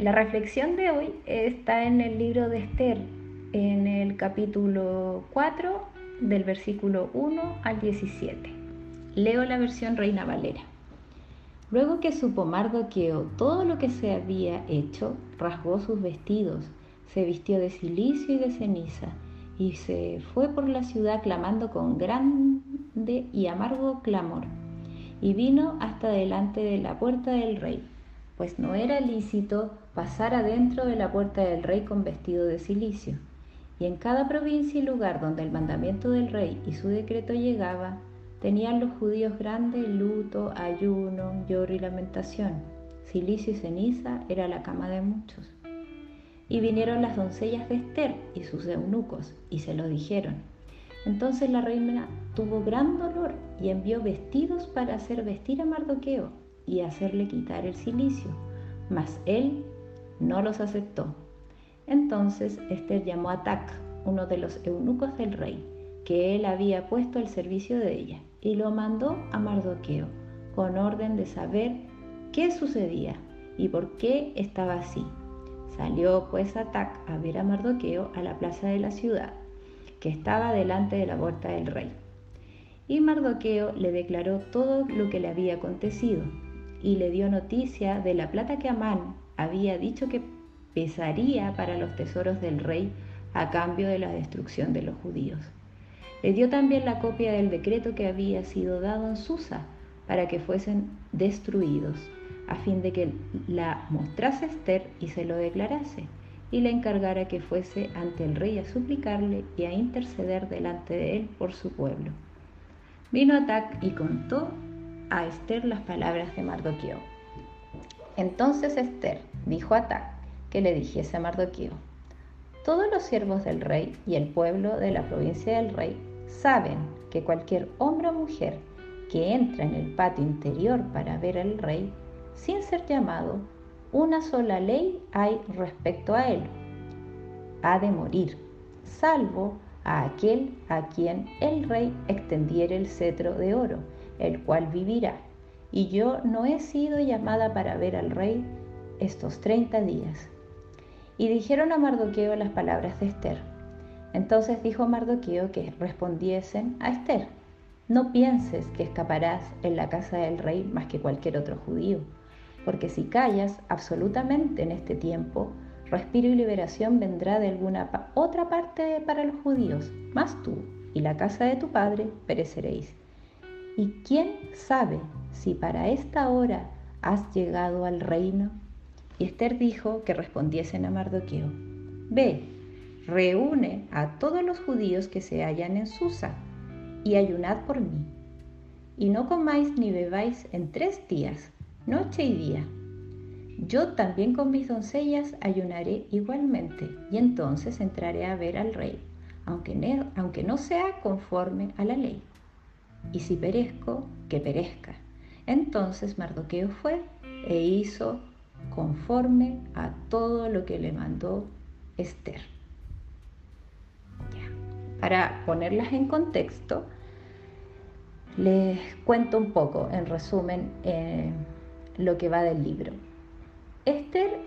la reflexión de hoy está en el libro de Esther, en el capítulo 4, del versículo 1 al 17. Leo la versión Reina Valera. Luego que supo Mardoqueo todo lo que se había hecho, rasgó sus vestidos, se vistió de silicio y de ceniza, y se fue por la ciudad clamando con grande y amargo clamor, y vino hasta delante de la puerta del rey, pues no era lícito pasar adentro de la puerta del rey con vestido de silicio. Y en cada provincia y lugar donde el mandamiento del rey y su decreto llegaba, tenían los judíos grande luto, ayuno, lloro y lamentación. Silicio y ceniza era la cama de muchos. Y vinieron las doncellas de Esther y sus eunucos, y se lo dijeron. Entonces la reina tuvo gran dolor y envió vestidos para hacer vestir a Mardoqueo y hacerle quitar el silicio, mas él no los aceptó. Entonces Esther llamó a Tac, uno de los eunucos del rey, que él había puesto al servicio de ella, y lo mandó a Mardoqueo, con orden de saber qué sucedía y por qué estaba así. Salió pues Atac a ver a Mardoqueo a la plaza de la ciudad, que estaba delante de la puerta del rey. Y Mardoqueo le declaró todo lo que le había acontecido, y le dio noticia de la plata que Amán había dicho que pesaría para los tesoros del rey a cambio de la destrucción de los judíos. Le dio también la copia del decreto que había sido dado en Susa para que fuesen destruidos a fin de que la mostrase Esther y se lo declarase, y le encargara que fuese ante el rey a suplicarle y a interceder delante de él por su pueblo. Vino Atac y contó a Esther las palabras de Mardoqueo. Entonces Esther dijo a Atac que le dijese a Mardoqueo, todos los siervos del rey y el pueblo de la provincia del rey saben que cualquier hombre o mujer que entra en el patio interior para ver al rey sin ser llamado, una sola ley hay respecto a él. Ha de morir, salvo a aquel a quien el rey extendiere el cetro de oro, el cual vivirá. Y yo no he sido llamada para ver al rey estos treinta días. Y dijeron a Mardoqueo las palabras de Esther. Entonces dijo Mardoqueo que respondiesen a Esther, no pienses que escaparás en la casa del rey más que cualquier otro judío porque si callas absolutamente en este tiempo, respiro y liberación vendrá de alguna otra parte para los judíos, más tú y la casa de tu padre pereceréis. ¿Y quién sabe si para esta hora has llegado al reino? Y Esther dijo que respondiesen a Mardoqueo, Ve, reúne a todos los judíos que se hallan en Susa y ayunad por mí. Y no comáis ni bebáis en tres días, noche y día. Yo también con mis doncellas ayunaré igualmente, y entonces entraré a ver al rey, aunque, aunque no sea conforme a la ley. Y si perezco, que perezca. Entonces Mardoqueo fue e hizo conforme a todo lo que le mandó Esther. Para ponerlas en contexto, les cuento un poco, en resumen, eh, lo que va del libro. Esther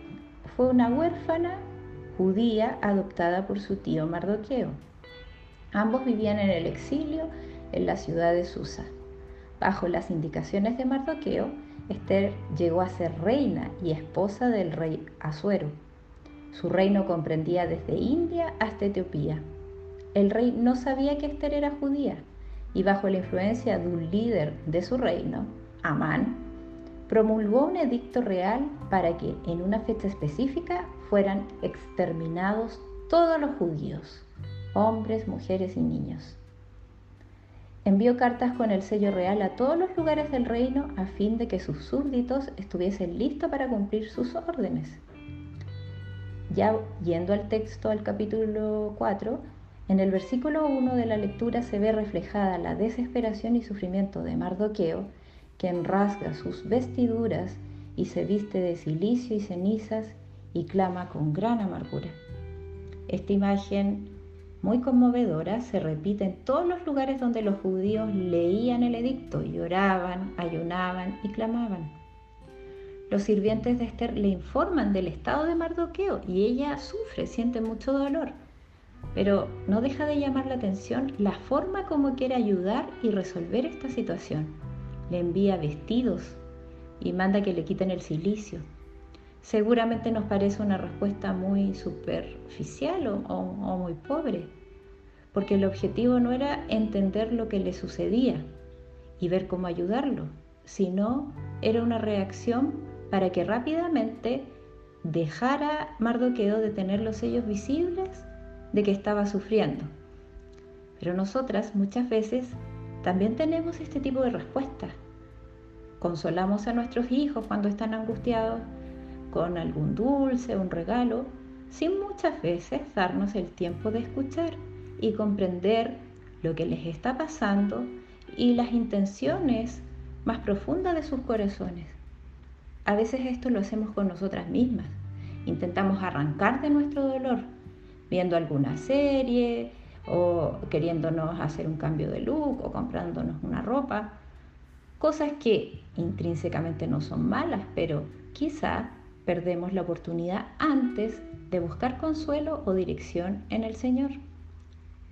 fue una huérfana judía adoptada por su tío Mardoqueo. Ambos vivían en el exilio en la ciudad de Susa. Bajo las indicaciones de Mardoqueo, Esther llegó a ser reina y esposa del rey Asuero. Su reino comprendía desde India hasta Etiopía. El rey no sabía que Esther era judía y bajo la influencia de un líder de su reino, Amán, promulgó un edicto real para que en una fecha específica fueran exterminados todos los judíos, hombres, mujeres y niños. Envió cartas con el sello real a todos los lugares del reino a fin de que sus súbditos estuviesen listos para cumplir sus órdenes. Ya yendo al texto, al capítulo 4, en el versículo 1 de la lectura se ve reflejada la desesperación y sufrimiento de Mardoqueo, quien rasga sus vestiduras y se viste de silicio y cenizas y clama con gran amargura. Esta imagen muy conmovedora se repite en todos los lugares donde los judíos leían el edicto, lloraban, ayunaban y clamaban. los sirvientes de Esther le informan del estado de Mardoqueo y ella sufre, siente mucho dolor. Pero no deja de llamar la atención la forma como quiere ayudar y resolver esta situación. Le envía vestidos y manda que le quiten el silicio. Seguramente nos parece una respuesta muy superficial o, muy pobre, porque el objetivo no era entender lo que le sucedía y ver cómo ayudarlo, sino era una reacción para que rápidamente dejara Mardoqueo de tener los sellos visibles de que estaba sufriendo. Pero nosotras muchas veces también tenemos este tipo de respuesta. Consolamos a nuestros hijos cuando están angustiados con algún dulce, un regalo, sin muchas veces darnos el tiempo de escuchar y comprender lo que les está pasando y las intenciones más profundas de sus corazones. A veces esto lo hacemos con nosotras mismas. Intentamos arrancar de nuestro dolor viendo alguna serie o queriéndonos hacer un cambio de look o comprándonos una ropa. Cosas que intrínsecamente no son malas, pero quizá perdemos la oportunidad antes de buscar consuelo o dirección en el Señor.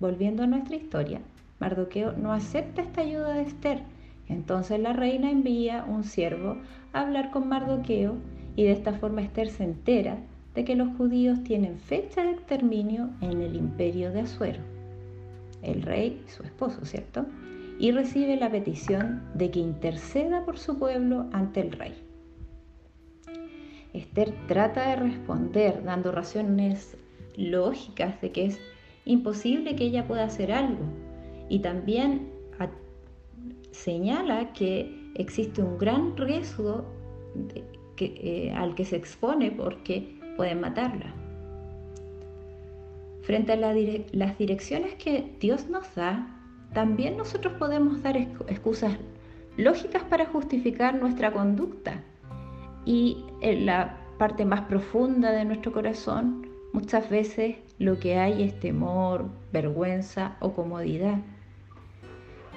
Volviendo a nuestra historia, Mardoqueo no acepta esta ayuda de Esther. Entonces la reina envía un siervo a hablar con Mardoqueo y de esta forma Esther se entera de que los judíos tienen fecha de exterminio en el imperio de Asuero, el rey su esposo, ¿cierto? Y recibe la petición de que interceda por su pueblo ante el rey. Esther trata de responder dando razones lógicas de que es imposible que ella pueda hacer algo y también señala que existe un gran riesgo eh, al que se expone porque pueden matarla. Frente a las direcciones que Dios nos da, también nosotros podemos dar excusas lógicas para justificar nuestra conducta. Y en la parte más profunda de nuestro corazón, muchas veces lo que hay es temor, vergüenza o comodidad.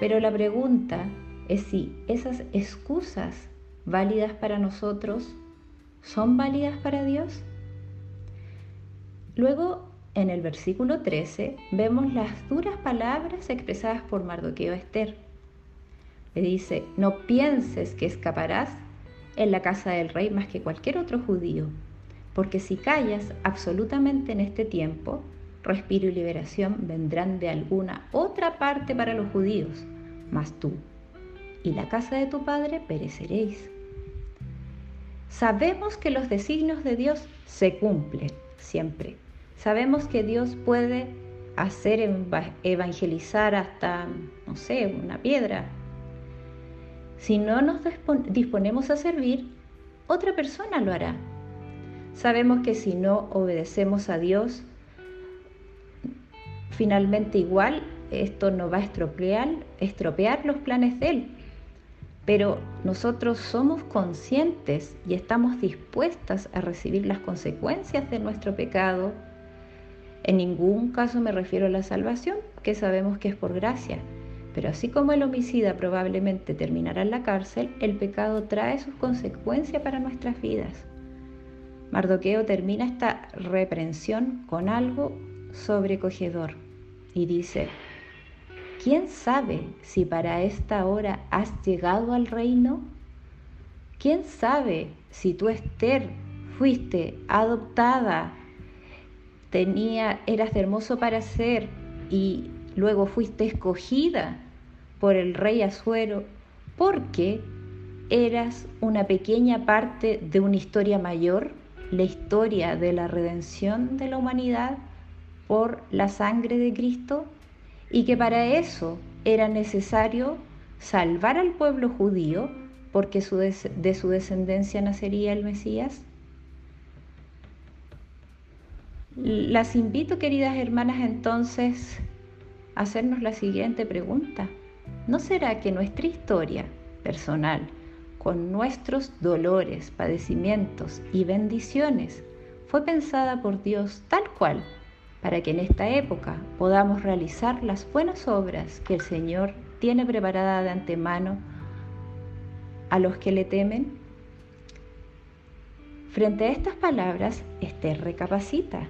Pero la pregunta es si esas excusas válidas para nosotros son válidas para Dios. Luego, en el versículo 13, vemos las duras palabras expresadas por Mardoqueo Esther. Le dice, no pienses que escaparás en la casa del rey más que cualquier otro judío, porque si callas absolutamente en este tiempo, respiro y liberación vendrán de alguna otra parte para los judíos, mas tú y la casa de tu padre pereceréis. Sabemos que los designios de Dios se cumplen siempre. Sabemos que Dios puede hacer evangelizar hasta, no sé, una piedra. Si no nos disponemos a servir, otra persona lo hará. Sabemos que si no obedecemos a Dios, finalmente igual esto nos va a estropear, estropear los planes de Él. Pero nosotros somos conscientes y estamos dispuestas a recibir las consecuencias de nuestro pecado. En ningún caso me refiero a la salvación, que sabemos que es por gracia. Pero así como el homicida probablemente terminará en la cárcel, el pecado trae sus consecuencias para nuestras vidas. Mardoqueo termina esta reprensión con algo sobrecogedor y dice, ¿Quién sabe si para esta hora has llegado al reino? ¿Quién sabe si tú, Esther, fuiste adoptada, tenía, eras de hermoso para ser y luego fuiste escogida por el rey Azuero porque eras una pequeña parte de una historia mayor, la historia de la redención de la humanidad por la sangre de Cristo? y que para eso era necesario salvar al pueblo judío porque de su descendencia nacería el Mesías? Las invito, queridas hermanas, entonces hacernos la siguiente pregunta. ¿No será que nuestra historia personal, con nuestros dolores, padecimientos y bendiciones, fue pensada por Dios tal cual para que en esta época podamos realizar las buenas obras que el Señor tiene preparada de antemano a los que le temen? Frente a estas palabras, Esther recapacita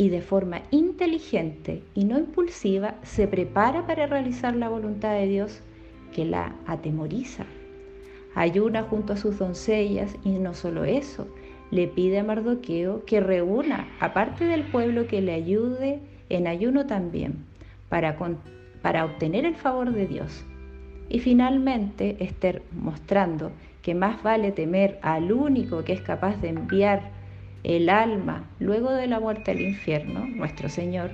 y de forma inteligente y no impulsiva se prepara para realizar la voluntad de Dios que la atemoriza. Ayuna junto a sus doncellas y no solo eso, le pide a Mardoqueo que reúna, aparte del pueblo, que le ayude en ayuno también, para, para obtener el favor de Dios. Y finalmente, Esther mostrando que más vale temer al único que es capaz de enviar el alma luego de la muerte al infierno, nuestro Señor,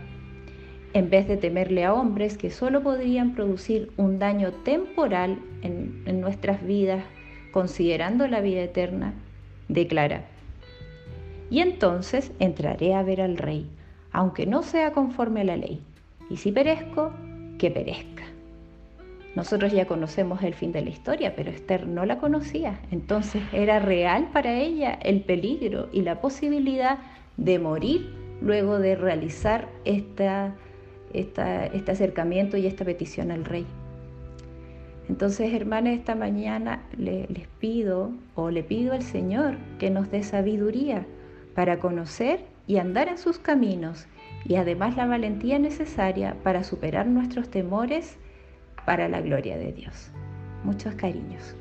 en vez de temerle a hombres que solo podrían producir un daño temporal en, en nuestras vidas, considerando la vida eterna, declara, y entonces entraré a ver al rey, aunque no sea conforme a la ley, y si perezco, que perezca. Nosotros ya conocemos el fin de la historia, pero Esther no la conocía. Entonces era real para ella el peligro y la posibilidad de morir luego de realizar esta, este acercamiento y esta petición al rey. Entonces, hermanas, esta mañana les pido o le pido al Señor que nos dé sabiduría para conocer y andar en sus caminos y además la valentía necesaria para superar nuestros temores para la gloria de Dios. Muchos cariños.